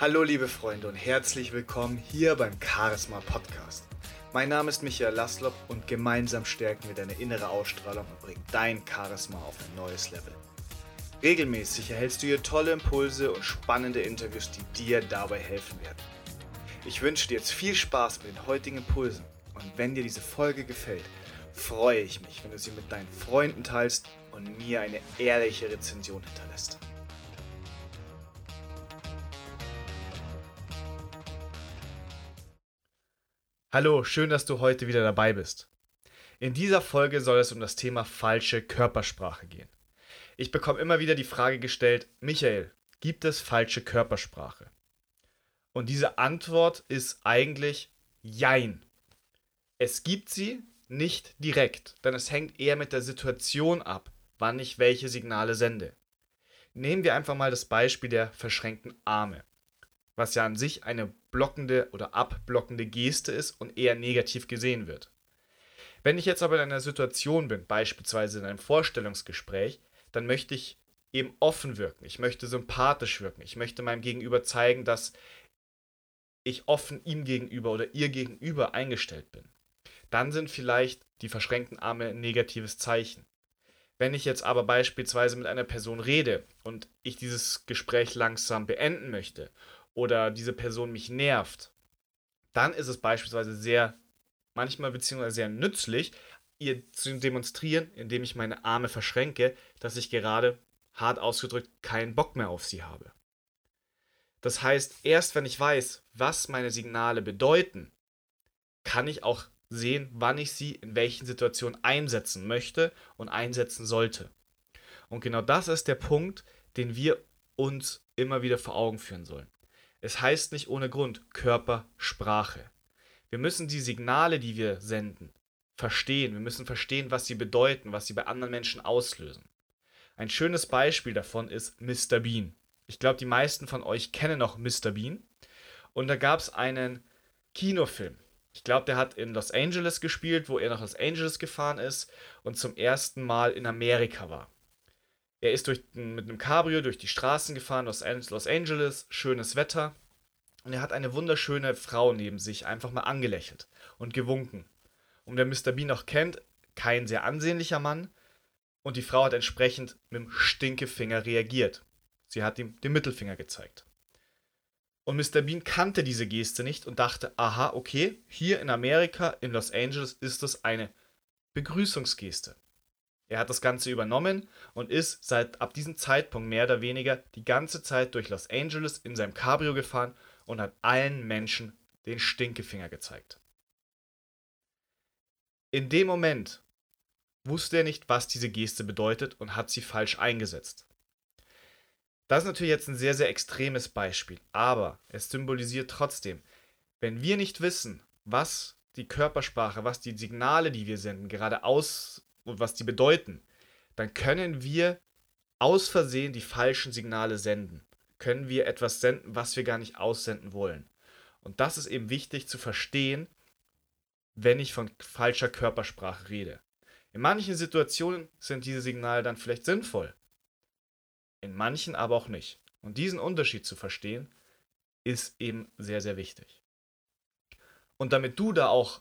Hallo liebe Freunde und herzlich willkommen hier beim Charisma Podcast. Mein Name ist Michael Laslop und gemeinsam stärken wir deine innere Ausstrahlung und bringen dein Charisma auf ein neues Level. Regelmäßig erhältst du hier tolle Impulse und spannende Interviews, die dir dabei helfen werden. Ich wünsche dir jetzt viel Spaß mit den heutigen Impulsen und wenn dir diese Folge gefällt, freue ich mich, wenn du sie mit deinen Freunden teilst und mir eine ehrliche Rezension hinterlässt. Hallo, schön, dass du heute wieder dabei bist. In dieser Folge soll es um das Thema falsche Körpersprache gehen. Ich bekomme immer wieder die Frage gestellt, Michael, gibt es falsche Körpersprache? Und diese Antwort ist eigentlich Jein. Es gibt sie nicht direkt, denn es hängt eher mit der Situation ab, wann ich welche Signale sende. Nehmen wir einfach mal das Beispiel der verschränkten Arme was ja an sich eine blockende oder abblockende Geste ist und eher negativ gesehen wird. Wenn ich jetzt aber in einer Situation bin, beispielsweise in einem Vorstellungsgespräch, dann möchte ich eben offen wirken, ich möchte sympathisch wirken, ich möchte meinem Gegenüber zeigen, dass ich offen ihm gegenüber oder ihr gegenüber eingestellt bin. Dann sind vielleicht die verschränkten Arme ein negatives Zeichen. Wenn ich jetzt aber beispielsweise mit einer Person rede und ich dieses Gespräch langsam beenden möchte oder diese Person mich nervt, dann ist es beispielsweise sehr, manchmal beziehungsweise sehr nützlich, ihr zu demonstrieren, indem ich meine Arme verschränke, dass ich gerade, hart ausgedrückt, keinen Bock mehr auf sie habe. Das heißt, erst wenn ich weiß, was meine Signale bedeuten, kann ich auch sehen, wann ich sie in welchen Situationen einsetzen möchte und einsetzen sollte. Und genau das ist der Punkt, den wir uns immer wieder vor Augen führen sollen. Es heißt nicht ohne Grund Körpersprache. Wir müssen die Signale, die wir senden, verstehen. Wir müssen verstehen, was sie bedeuten, was sie bei anderen Menschen auslösen. Ein schönes Beispiel davon ist Mr. Bean. Ich glaube, die meisten von euch kennen noch Mr. Bean. Und da gab es einen Kinofilm. Ich glaube, der hat in Los Angeles gespielt, wo er nach Los Angeles gefahren ist und zum ersten Mal in Amerika war. Er ist durch, mit einem Cabrio durch die Straßen gefahren, Los, Los Angeles, schönes Wetter. Und er hat eine wunderschöne Frau neben sich einfach mal angelächelt und gewunken. Und wer Mr. Bean noch kennt, kein sehr ansehnlicher Mann. Und die Frau hat entsprechend mit dem Stinkefinger reagiert. Sie hat ihm den Mittelfinger gezeigt. Und Mr. Bean kannte diese Geste nicht und dachte, aha, okay, hier in Amerika, in Los Angeles, ist das eine Begrüßungsgeste. Er hat das Ganze übernommen und ist seit ab diesem Zeitpunkt mehr oder weniger die ganze Zeit durch Los Angeles in seinem Cabrio gefahren und hat allen Menschen den Stinkefinger gezeigt. In dem Moment wusste er nicht, was diese Geste bedeutet und hat sie falsch eingesetzt. Das ist natürlich jetzt ein sehr, sehr extremes Beispiel, aber es symbolisiert trotzdem, wenn wir nicht wissen, was die Körpersprache, was die Signale, die wir senden, gerade aus und was die bedeuten, dann können wir aus Versehen die falschen Signale senden. Können wir etwas senden, was wir gar nicht aussenden wollen. Und das ist eben wichtig zu verstehen, wenn ich von falscher Körpersprache rede. In manchen Situationen sind diese Signale dann vielleicht sinnvoll, in manchen aber auch nicht. Und diesen Unterschied zu verstehen, ist eben sehr, sehr wichtig. Und damit du da auch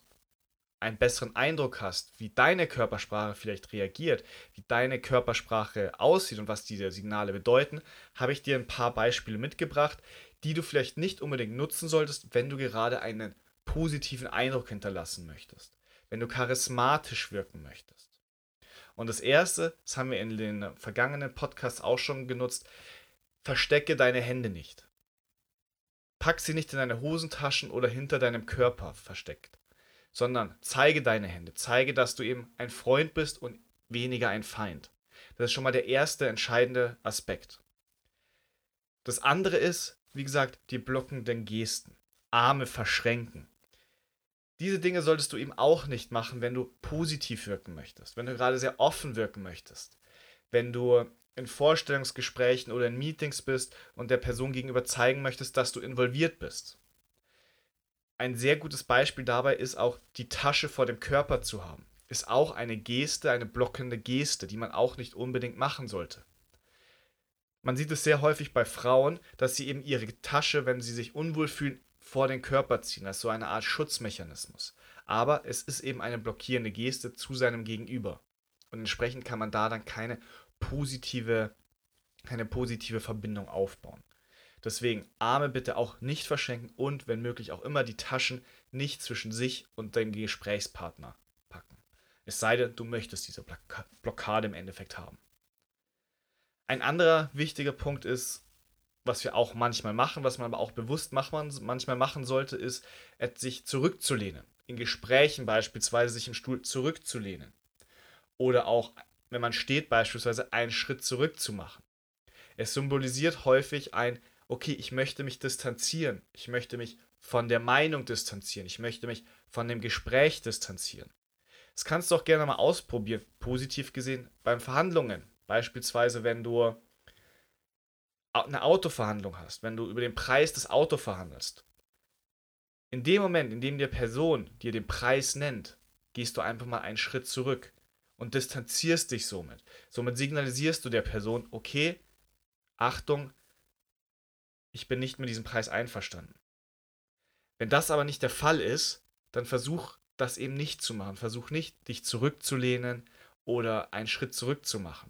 einen besseren Eindruck hast, wie deine Körpersprache vielleicht reagiert, wie deine Körpersprache aussieht und was diese Signale bedeuten, habe ich dir ein paar Beispiele mitgebracht, die du vielleicht nicht unbedingt nutzen solltest, wenn du gerade einen positiven Eindruck hinterlassen möchtest, wenn du charismatisch wirken möchtest. Und das erste, das haben wir in den vergangenen Podcasts auch schon genutzt, verstecke deine Hände nicht. Pack sie nicht in deine Hosentaschen oder hinter deinem Körper versteckt sondern zeige deine Hände, zeige, dass du eben ein Freund bist und weniger ein Feind. Das ist schon mal der erste entscheidende Aspekt. Das andere ist, wie gesagt, die blockenden Gesten. Arme verschränken. Diese Dinge solltest du eben auch nicht machen, wenn du positiv wirken möchtest, wenn du gerade sehr offen wirken möchtest, wenn du in Vorstellungsgesprächen oder in Meetings bist und der Person gegenüber zeigen möchtest, dass du involviert bist ein sehr gutes Beispiel dabei ist auch, die Tasche vor dem Körper zu haben. Ist auch eine Geste, eine blockende Geste, die man auch nicht unbedingt machen sollte. man sieht es sehr häufig bei Frauen, dass sie eben ihre Tasche, wenn sie sich unwohl fühlen, vor den Körper ziehen. Das ist so eine Art Schutzmechanismus. Aber es ist eben eine blockierende Geste zu seinem Gegenüber. Und entsprechend kann man da dann keine positive, keine positive Verbindung aufbauen. Deswegen Arme bitte auch nicht verschenken und wenn möglich auch immer die Taschen nicht zwischen sich und dem Gesprächspartner packen. Es sei denn, du möchtest diese Blockade im Endeffekt haben. Ein anderer wichtiger Punkt ist, was wir auch manchmal machen, was man aber auch bewusst manchmal machen sollte, ist, sich zurückzulehnen. In Gesprächen beispielsweise sich im Stuhl zurückzulehnen. Oder auch, wenn man steht, beispielsweise einen Schritt zurück zu machen. Es symbolisiert häufig ein, okay, ich möchte mich distanzieren. Ich möchte mich von der Meinung distanzieren. Ich möchte mich von dem Gespräch distanzieren. Das kannst du auch gerne mal ausprobieren, positiv gesehen, beim Verhandlungen. Beispielsweise, wenn du eine Autoverhandlung hast, wenn du über den Preis des Autos verhandelst. In dem Moment, in dem die Person dir den Preis nennt, gehst du einfach mal einen Schritt zurück und distanzierst dich somit. Somit signalisierst du der Person, okay, Achtung, ich bin nicht mit diesem Preis einverstanden. Wenn das aber nicht der Fall ist, dann versuch das eben nicht zu machen. Versuch nicht, dich zurückzulehnen oder einen Schritt zurück zu machen.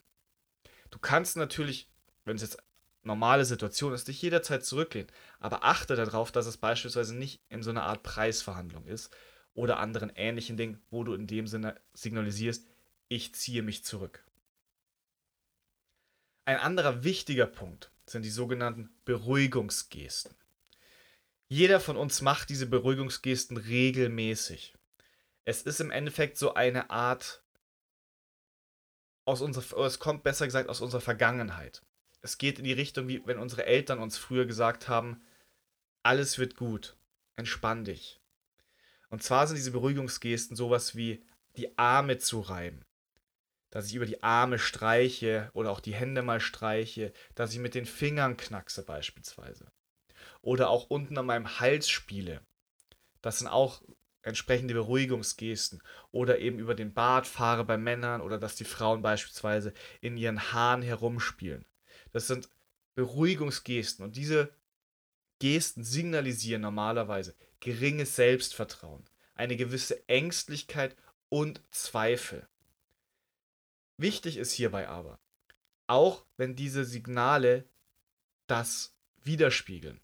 Du kannst natürlich, wenn es jetzt normale Situation ist, dich jederzeit zurücklehnen, aber achte darauf, dass es beispielsweise nicht in so einer Art Preisverhandlung ist oder anderen ähnlichen Dingen, wo du in dem Sinne signalisierst, ich ziehe mich zurück. Ein anderer wichtiger Punkt sind die sogenannten Beruhigungsgesten. Jeder von uns macht diese Beruhigungsgesten regelmäßig. Es ist im Endeffekt so eine Art aus unserer, es kommt besser gesagt aus unserer Vergangenheit. Es geht in die Richtung, wie wenn unsere Eltern uns früher gesagt haben, alles wird gut, entspann dich. Und zwar sind diese Beruhigungsgesten sowas wie die Arme zu reiben, dass ich über die Arme streiche oder auch die Hände mal streiche, dass ich mit den Fingern knackse beispielsweise. Oder auch unten an meinem Hals spiele. Das sind auch entsprechende Beruhigungsgesten. Oder eben über den Bart fahre bei Männern oder dass die Frauen beispielsweise in ihren Haaren herumspielen. Das sind Beruhigungsgesten und diese Gesten signalisieren normalerweise geringes Selbstvertrauen, eine gewisse Ängstlichkeit und Zweifel. Wichtig ist hierbei aber, auch wenn diese Signale das widerspiegeln,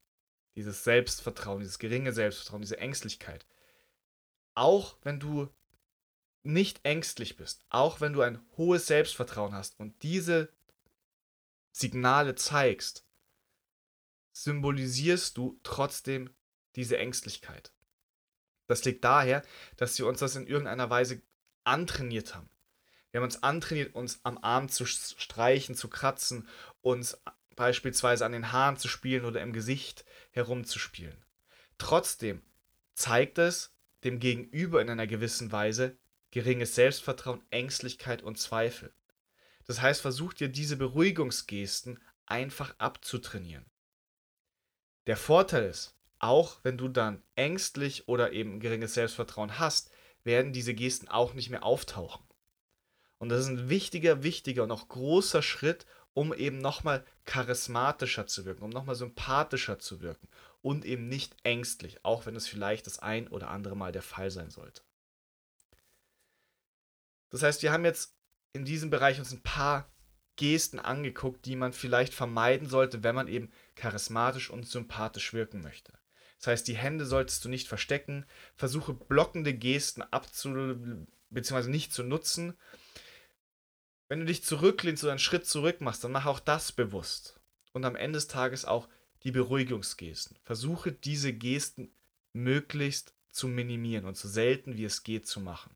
dieses Selbstvertrauen, dieses geringe Selbstvertrauen, diese Ängstlichkeit, auch wenn du nicht ängstlich bist, auch wenn du ein hohes Selbstvertrauen hast und diese Signale zeigst, symbolisierst du trotzdem diese Ängstlichkeit. Das liegt daher, dass wir uns das in irgendeiner Weise antrainiert haben. Wir haben uns antrainiert, uns am Arm zu streichen, zu kratzen, uns beispielsweise an den Haaren zu spielen oder im Gesicht herumzuspielen. Trotzdem zeigt es dem Gegenüber in einer gewissen Weise geringes Selbstvertrauen, Ängstlichkeit und Zweifel. Das heißt, versuch dir diese Beruhigungsgesten einfach abzutrainieren. Der Vorteil ist, auch wenn du dann ängstlich oder eben geringes Selbstvertrauen hast, werden diese Gesten auch nicht mehr auftauchen. Und das ist ein wichtiger, wichtiger und auch großer Schritt, um eben nochmal charismatischer zu wirken, um nochmal sympathischer zu wirken und eben nicht ängstlich, auch wenn es vielleicht das ein oder andere Mal der Fall sein sollte. Das heißt, wir haben jetzt in diesem Bereich uns ein paar Gesten angeguckt, die man vielleicht vermeiden sollte, wenn man eben charismatisch und sympathisch wirken möchte. Das heißt, die Hände solltest du nicht verstecken, versuche blockende Gesten abzu bzw. nicht zu nutzen wenn du dich zurücklehnst oder einen Schritt zurück machst, dann mach auch das bewusst. Und am Ende des Tages auch die Beruhigungsgesten. Versuche diese Gesten möglichst zu minimieren und so selten wie es geht zu machen.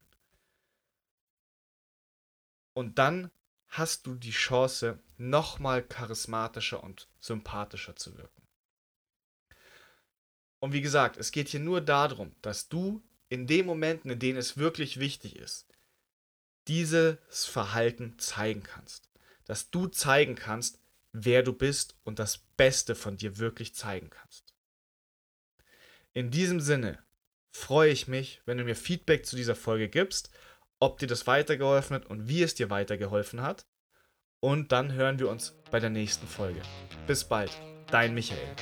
Und dann hast du die Chance, nochmal charismatischer und sympathischer zu wirken. Und wie gesagt, es geht hier nur darum, dass du in den Momenten, in denen es wirklich wichtig ist, dieses Verhalten zeigen kannst. Dass du zeigen kannst, wer du bist und das Beste von dir wirklich zeigen kannst. In diesem Sinne freue ich mich, wenn du mir Feedback zu dieser Folge gibst, ob dir das weitergeholfen hat und wie es dir weitergeholfen hat. und dann hören wir uns bei der nächsten Folge. Bis bald, dein Michael.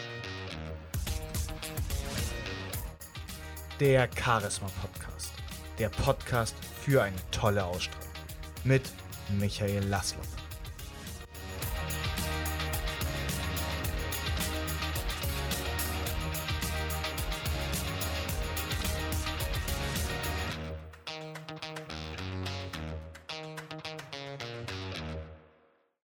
Der Charisma Podcast. Der Podcast für eine tolle Ausstrahlung. Mit Michael Laszlo.